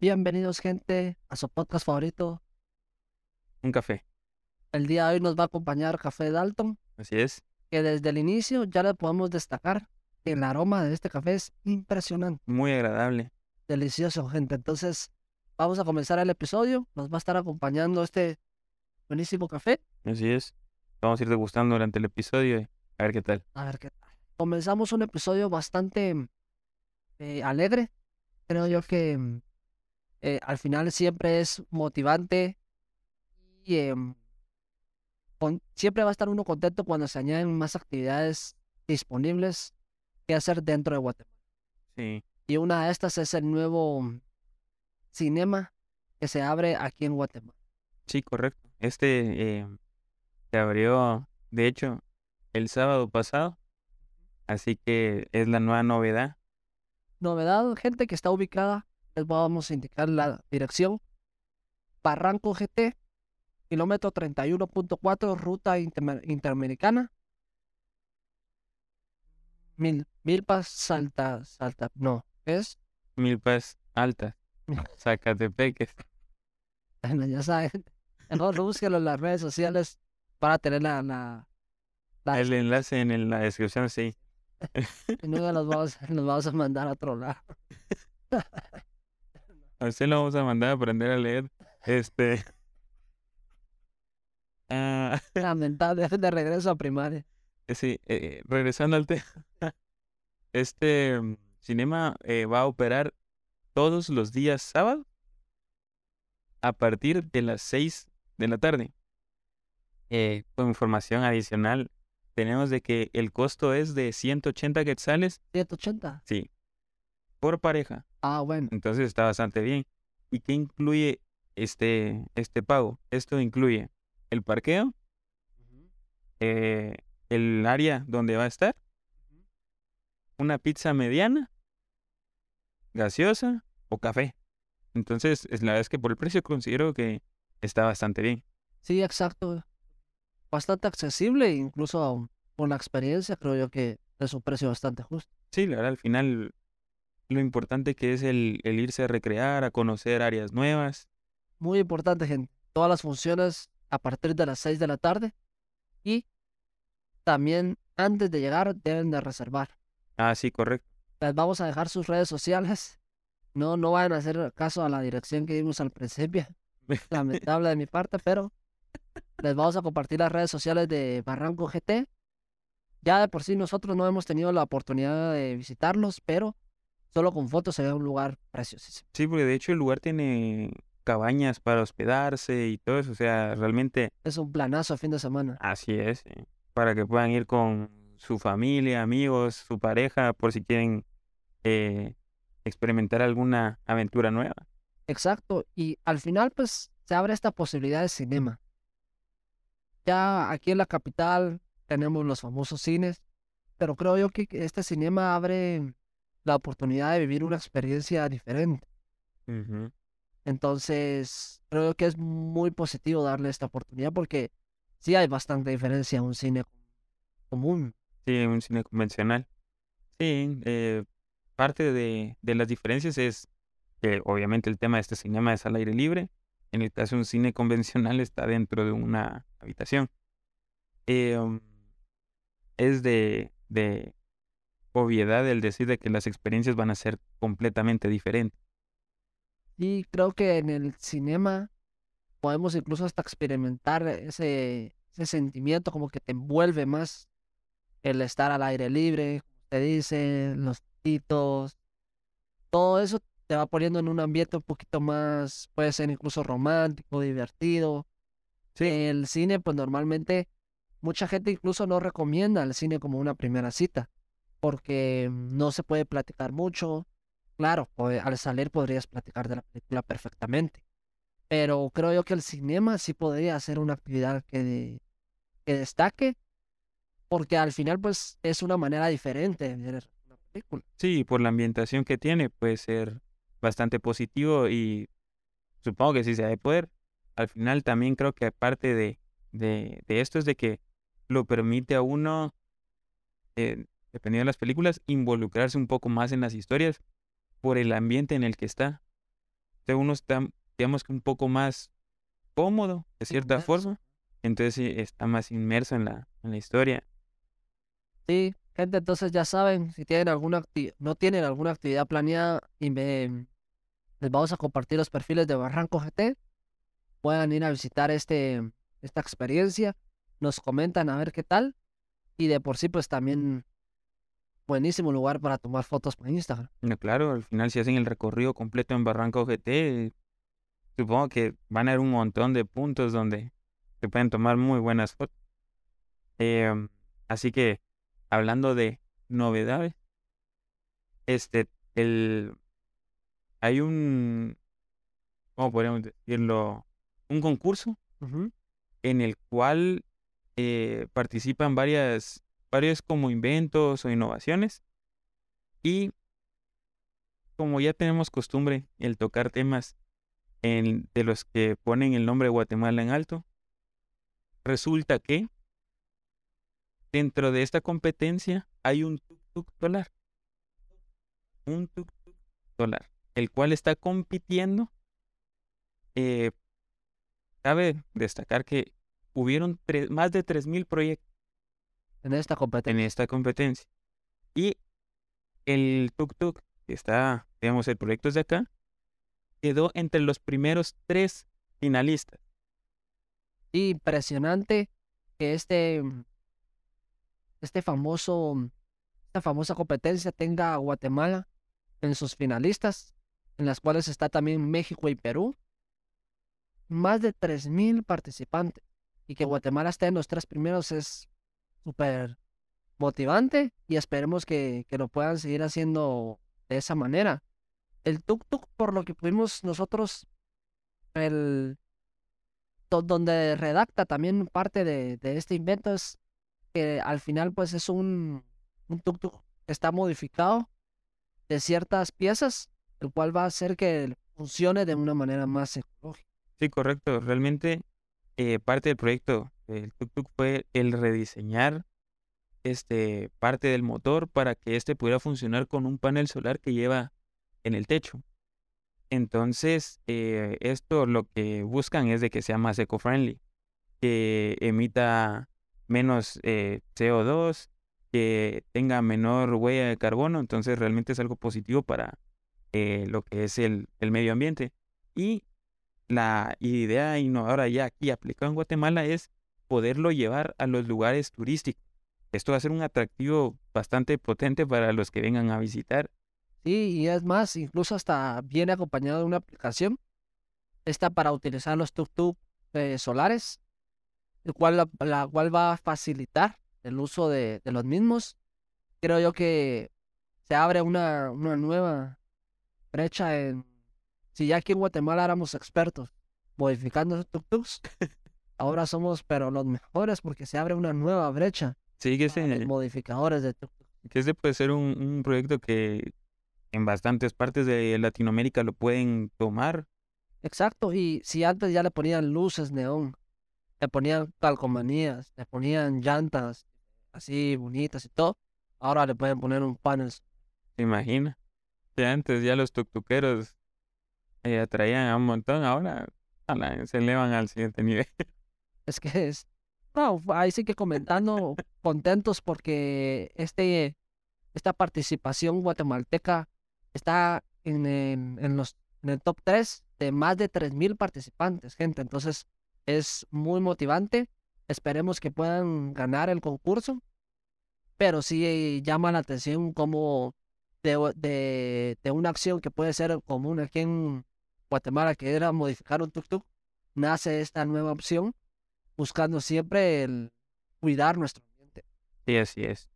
Bienvenidos, gente, a su podcast favorito. Un café. El día de hoy nos va a acompañar Café Dalton, Así es. que desde el inicio ya le podemos destacar que el aroma de este café es impresionante, Muy agradable. delicioso, gente. Entonces, vamos a comenzar el episodio. Nos va a estar acompañando este buenísimo café. Así es. Vamos a ir degustando durante el episodio. y A ver qué tal. A ver qué tal. Comenzamos un episodio bastante eh, alegre. Creo yo que mm, eh, al final siempre es motivante y em, con- siempre va a estar uno contento cuando se añaden más actividades disponibles que hacer dentro de Guatemala. Sí. Y una de estas es el nuevo cinema que se abre aquí en Guatemala. Sí, correcto. Este eh, se abrió, de hecho, el sábado pasado. Así que es la nueva novedad. Novedad, gente que está ubicada, les vamos a indicar la dirección. Barranco GT, kilómetro 31.4, ruta interamericana. Mil, Milpas, Salta, Salta, no, es, Milpas altas. Zacatepeques. bueno, ya saben, mejor búsquenlo en las redes sociales para tener la, la, la El enlace en la descripción, sí. y no los vamos, los vamos a mandar a otro lado. A usted lo vamos a mandar a aprender a leer. Este. Ah, Lamentable, de regreso a primaria. sí, eh, regresando al tema. Este mm, cinema eh, va a operar todos los días sábado a partir de las 6 de la tarde. Eh, con información adicional, tenemos de que el costo es de 180 quetzales, 180. sí, por pareja. Ah, bueno. Entonces está bastante bien. ¿Y qué incluye este, este pago? Esto incluye el parqueo, eh, el área donde va a estar, una pizza mediana, gaseosa o café. Entonces, es la verdad es que por el precio considero que está bastante bien. Sí, exacto. Bastante accesible, incluso con la experiencia, creo yo que es un precio bastante justo. Sí, la verdad, al final lo importante que es el, el irse a recrear, a conocer áreas nuevas. Muy importante, gente. Todas las funciones a partir de las 6 de la tarde y también antes de llegar deben de reservar. Ah, sí, correcto. Les vamos a dejar sus redes sociales. No, no vayan a hacer caso a la dirección que dimos al principio. Lamentable de mi parte, pero les vamos a compartir las redes sociales de Barranco GT. Ya de por sí nosotros no hemos tenido la oportunidad de visitarlos, pero solo con fotos se ve un lugar preciosísimo. Sí, porque de hecho el lugar tiene cabañas para hospedarse y todo eso. O sea, realmente Es un planazo de fin de semana. así es. sí. Para que puedan ir con su familia, amigos, su pareja, por si quieren eh, experimentar alguna aventura nueva. Exacto. Y al final, pues, se abre esta posibilidad de cinema. Ya aquí en la capital tenemos los famosos cines, pero creo yo que este cinema abre la oportunidad de vivir una experiencia diferente. Ujú. Entonces, creo que es muy positivo darle esta oportunidad porque sí hay bastante diferencia a un cine común. Sí, un cine convencional. Sí, eh, parte de, de las diferencias es que obviamente el tema de este cinema es al aire libre. En el caso de un cine convencional está dentro de una habitación. Eh, es de, de obviedad el decir de que las experiencias van a ser completamente diferentes. Y creo que en el cinema podemos incluso hasta experimentar ese, ese sentimiento como que te envuelve más el estar al aire libre, te dice, los titos, todo eso te va poniendo en un ambiente un poquito más, puede ser incluso romántico, divertido. El cine, pues normalmente mucha gente incluso no recomienda el cine como una primera cita, porque no se puede platicar mucho. Claro, al salir podrías platicar de la película perfectamente, pero creo yo que el cinema sí podría ser una actividad que, que destaque, porque al final pues es una manera diferente de ver una película. Sí, por la ambientación que tiene puede ser bastante positivo y supongo que sí se ha de poder. Al final también creo que aparte de, de, de esto es de que lo permite a uno, eh, dependiendo de las películas, involucrarse un poco más en las historias por el ambiente en el que está. Uno está, digamos que un poco más cómodo, de cierta Inmerso. forma. Entonces sí, está más inmerso en la, en la historia. Sí, gente, entonces ya saben, si tienen alguna no tienen alguna actividad planeada y me- les vamos a compartir los perfiles de Barranco GT, puedan ir a visitar este, esta experiencia, nos comentan a ver qué tal y de por sí pues también buenísimo lugar para tomar fotos para Instagram. No, claro, al final si hacen el recorrido completo en Barranco GT, supongo que van a haber un montón de puntos donde se pueden tomar muy buenas fotos. Em, así que, hablando de novedades, este, el, hay un, ¿cómo podríamos decirlo? Un concurso en el cual eh, participan varias, varios como inventos o innovaciones. Y como ya tenemos costumbre el tocar temas en- de los que ponen el nombre Guatemala en alto, resulta que dentro de esta competencia hay un tuk-tuk solar. Un tuk-tuk solar, el cual está compitiendo. eh, cabe destacar que hubieron más de 3.000 proyectos En esta competencia. en esta competencia. Y el tuk-tuk, que está, digamos, el proyecto es de acá, quedó entre los primeros tres finalistas. impresionante que este, este famoso, esta famosa competencia tenga a Guatemala en sus finalistas, en las cuales está también México y Perú. Más de 3.000 participantes. Y que Guatemala esté en los tres primeros es súper motivante y esperemos que, que lo puedan seguir haciendo de esa manera. El tuk-tuk, por lo que pudimos nosotros, el, do- donde redacta también parte de, de este invento es que al final pues es un, un tuk-tuk que está modificado de ciertas piezas, el cual va a hacer que funcione de una manera más ecológica. Sí, correcto. Realmente eh, parte del proyecto del tuk-tuk fue el rediseñar este, parte del motor para que este pudiera funcionar con un panel solar que lleva en el techo. Entonces, eh, esto lo que buscan es de que sea más eco-friendly, que emita menos eh, CO2, que tenga menor huella de carbono. Entonces, realmente es algo positivo para eh, lo que es el, el medio ambiente. Y la idea innovadora ya aquí aplicada en Guatemala es poderlo llevar a los lugares turísticos. Esto va a ser un atractivo bastante potente para los que vengan a visitar. Sí, y es más, incluso hasta viene acompañado de una aplicación. Esta para utilizar los tuk-tuk eh, solares, el cual, la, cual va a facilitar el uso de, los mismos. Creo yo que se abre una, una nueva brecha en... Si ya aquí en Guatemala éramos expertos modificando esos tuk-tuks, ahora somos pero los mejores porque se abre una nueva brecha Sí, que para los ese, modificadores de que ese puede ser un, un proyecto que en bastantes partes de Latinoamérica lo pueden tomar. Exacto, y si antes ya le ponían luces neón, le ponían calcomanías, le ponían llantas así bonitas y todo, ahora le pueden poner un panel. ¿Se imagina? Que antes ya los tuktukeros eh, atraían a un montón, ahora ala, se elevan al siguiente nivel. Es que es, no, ahí sí que comentando, contentos porque este, esta participación guatemalteca está en, en, en los, en el top 3 de más de 3.000 participantes, gente. Entonces es muy motivante. Esperemos que puedan ganar el concurso. Pero sí llama la atención como de, de, de una acción que puede ser común aquí en Guatemala, que era modificar un tuk-tuk, nace esta nueva opción buscando siempre el cuidar nuestro ambiente. Sí, así es.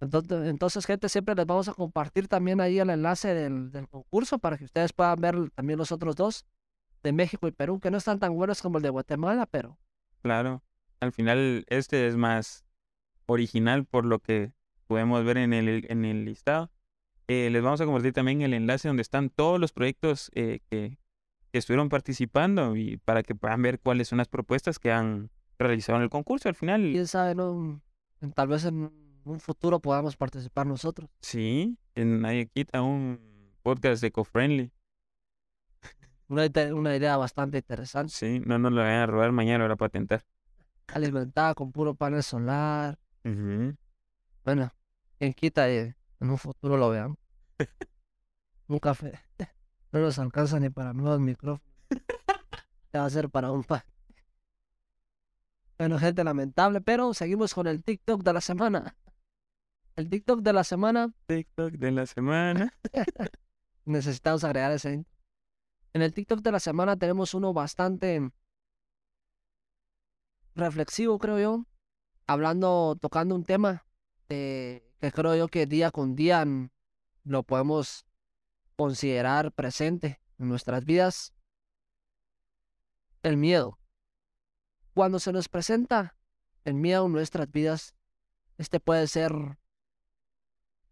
Entonces, entonces, gente, siempre les vamos a compartir también ahí el enlace del, del concurso para que ustedes puedan ver también los otros dos de México y Perú, que no están tan buenos como el de Guatemala, pero Claro. Al final, este es más original por lo que podemos ver en el, en el listado. Eh, les vamos a compartir también el enlace donde están todos los proyectos eh, que, que estuvieron participando y para que puedan ver cuáles son las propuestas que han realizado en el concurso. Al final, quién sabe, ¿no? En- tal vez en un futuro podamos participar nosotros. sí, en nadie quita un podcast eco-friendly. Una, una idea bastante interesante. Sí, no nos lo vayan a robar mañana, lo van a patentar. Alimentada con puro panel solar. Bueno, quien quita y en un futuro lo veamos. Un café. No nos alcanza ni para nuevos micrófonos. Ya va a ser para un pa. Bueno, gente lamentable, pero seguimos con el TikTok de la semana. El TikTok de la semana TikTok de la semana. necesitamos agregar ese. En el TikTok de la semana tenemos uno bastante reflexivo, creo yo, hablando, tocando un tema de- que creo yo que día con día lo podemos considerar presente en nuestras vidas. El miedo. Cuando se nos presenta el miedo en nuestras vidas, este puede ser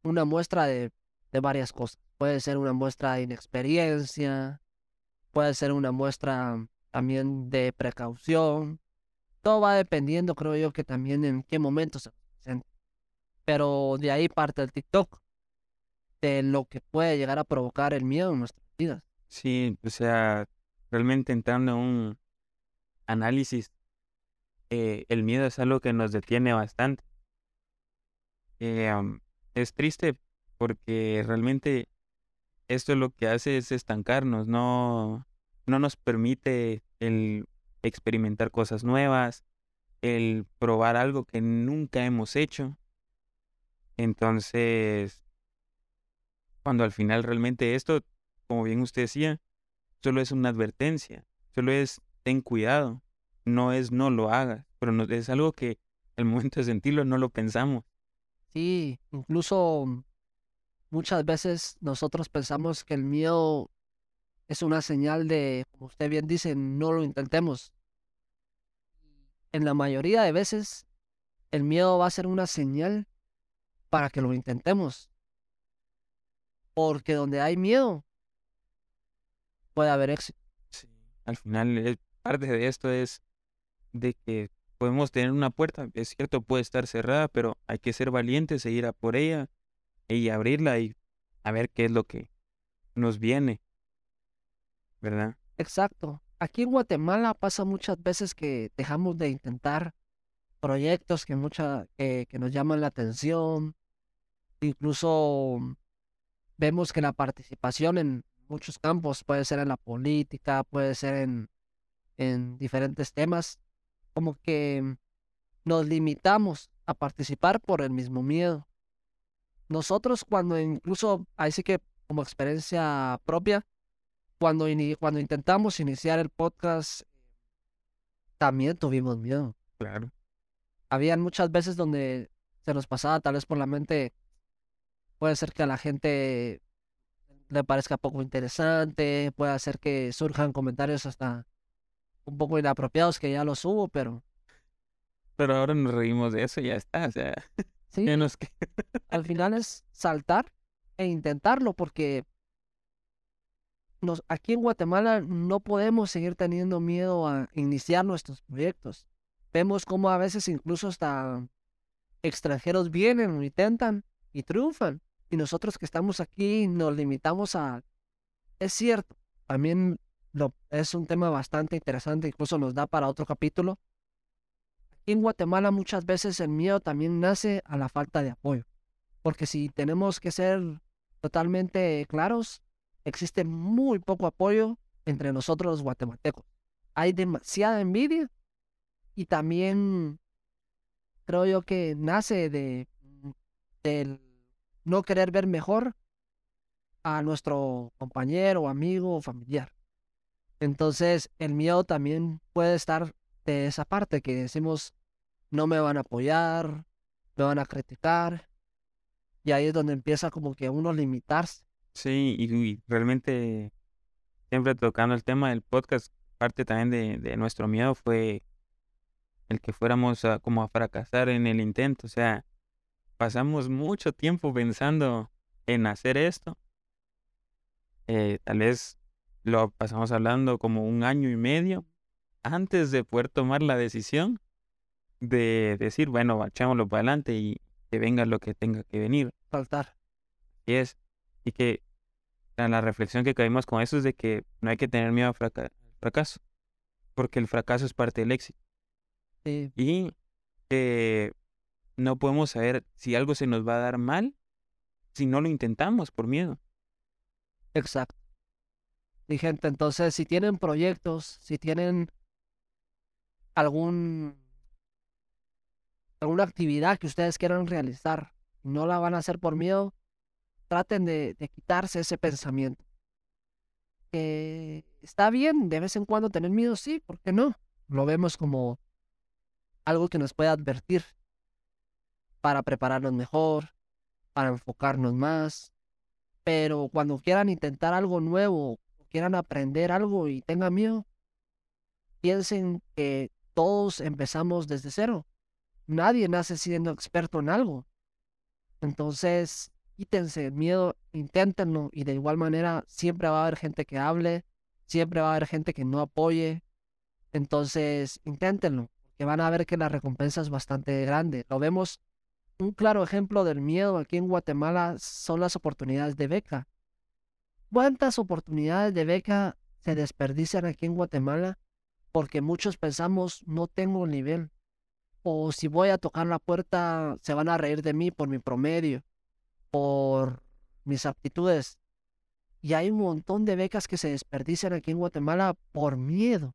una muestra de de varias cosas. Puede ser una muestra de inexperiencia, puede ser una muestra también de precaución. Todo va dependiendo, creo yo, que también en qué momento se presenta. Pero de ahí parte el TikTok, de lo que puede llegar a provocar el miedo en nuestras vidas. Sí, o sea, realmente entrando en un análisis, eh, el miedo es algo que nos detiene bastante. Eh, es triste porque realmente esto lo que hace es estancarnos, no, no nos permite el experimentar cosas nuevas, el probar algo que nunca hemos hecho. Entonces, cuando al final realmente esto, como bien usted decía, solo es una advertencia, solo es ten cuidado, no es no lo hagas, pero no, es algo que al momento de sentirlo no lo pensamos. Sí, incluso muchas veces nosotros pensamos que el miedo es una señal de, como usted bien dice, no lo intentemos. En la mayoría de veces, el miedo va a ser una señal para que lo intentemos. Porque donde hay miedo, puede haber éxito. Sí. Al final, eh, parte de esto es de que podemos tener una puerta, es cierto, puede estar cerrada, pero hay que ser valientes e ir a por ella y abrirla y a ver qué es lo que nos viene, ¿verdad? Exacto. Aquí en Guatemala pasa muchas veces que dejamos de intentar proyectos que, mucha, que, que nos llaman la atención. Incluso vemos que la participación en muchos campos, puede ser en la política, puede ser en, en diferentes temas, como que nos limitamos a participar por el mismo miedo. Nosotros cuando incluso, ahí sí que como experiencia propia, cuando, cuando intentamos iniciar el podcast, también tuvimos miedo. Claro. Habían muchas veces donde se nos pasaba tal vez por la mente, puede ser que a la gente le parezca poco interesante, puede ser que surjan comentarios hasta un poco inapropiados que ya los hubo, pero Pero ahora nos reímos de eso y ya está, o sea, sí, que- al final es saltar e intentarlo porque nos, aquí en Guatemala no podemos seguir teniendo miedo a iniciar nuestros proyectos. Vemos como a veces incluso hasta extranjeros vienen o intentan y triunfan. Y nosotros que estamos aquí nos limitamos a... Es cierto, también lo, es un tema bastante interesante, incluso nos da para otro capítulo. Aquí en Guatemala muchas veces el miedo también nace a la falta de apoyo. Porque si tenemos que ser totalmente claros, existe muy poco apoyo entre nosotros los guatemaltecos. Hay demasiada envidia y también creo yo que nace de del no querer ver mejor a nuestro compañero, amigo o familiar. Entonces, el miedo también puede estar de esa parte que decimos no me van a apoyar, me van a criticar. Y ahí es donde empieza como que uno limitarse. Sí, y, y realmente siempre tocando el tema del podcast, parte también de, de nuestro miedo fue el que fuéramos a, como a fracasar en el intento. O sea, pasamos mucho tiempo pensando en hacer esto. Eh, tal vez lo pasamos hablando como un año y medio antes de poder tomar la decisión de decir, bueno, echémoslo para adelante y que venga lo que tenga que venir. Faltar. Y es, y que la, reflexión que caímos con eso es de que no hay que tener miedo al fraca- fracaso, porque el fracaso es parte del éxito. Sí, Y que no podemos saber si algo se nos va a dar mal si no lo intentamos por miedo. exacto. Y gente, entonces, si tienen proyectos, si tienen algún alguna actividad que ustedes quieran realizar no la van a hacer por miedo, traten de, quitarse ese pensamiento. Que está bien de vez en cuando tener miedo, sí, ¿por qué no? Lo vemos como algo que nos puede advertir para prepararnos mejor, para enfocarnos más. Pero cuando quieran intentar algo nuevo, quieran aprender algo y tengan miedo, piensen que todos empezamos desde cero. Nadie nace siendo experto en algo. Entonces, quítense el miedo, inténtenlo y de igual manera siempre va a haber gente que hable, siempre va a haber gente que no apoye. Entonces, inténtenlo, que van a ver que la recompensa es bastante grande. Lo vemos, un claro ejemplo del miedo aquí en Guatemala son las oportunidades de beca. ¿Cuántas oportunidades de beca se desperdician aquí en Guatemala? Porque muchos pensamos, no tengo nivel. O si voy a tocar la puerta, se van a reír de mí por mi promedio, por mis aptitudes. Y hay un montón de becas que se desperdician aquí en Guatemala por miedo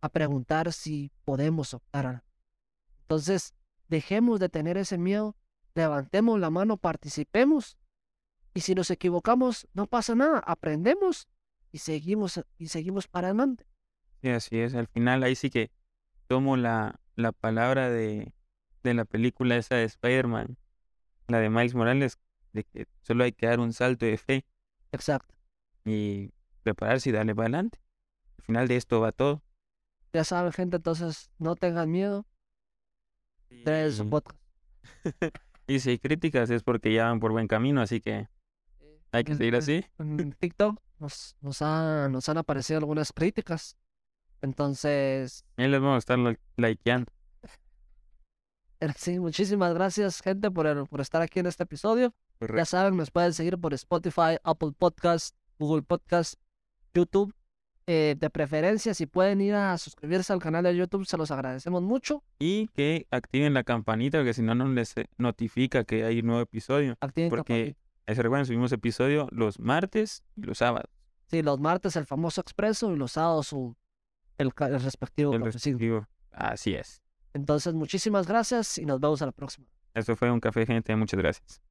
a preguntar si podemos optar. Entonces, dejemos de tener ese miedo, levantemos la mano, participemos. Y si nos equivocamos, no pasa nada, aprendemos y seguimos, y seguimos para adelante. Sí, así es. Al final ahí sí que tomo la, la palabra de, de la película esa de Spider-Man, la de Miles Morales, de que solo hay que dar un salto de fe Exacto. y prepararse y darle para adelante. Al final de esto va todo. Ya saben, gente, entonces no tengan miedo. Tres Y- podcasts. Y si hay críticas es porque ya van por buen camino, así que hay que seguir así. En TikTok nos, nos, ha- nos han aparecido algunas críticas. Entonces, Ahí les vamos a estar like- likeando. eh, sí, muchísimas gracias, gente, por, el- por estar aquí en este episodio. Ya saben, nos pueden seguir por Spotify, Apple Podcast, Google Podcast, YouTube. Eh, de preferencia, si pueden ir a suscribirse al canal de YouTube, se los agradecemos mucho. Y que activen la campanita, porque si no, no les notifica que hay un nuevo episodio. Activen Porque, se recuerdan, subimos episodio los martes y los sábados. Sí, los martes el famoso expreso y los sábados su- el, el respectivo El respectivo. Así es. Entonces, muchísimas gracias y nos vemos a la próxima. Esto fue un café, gente. Muchas gracias.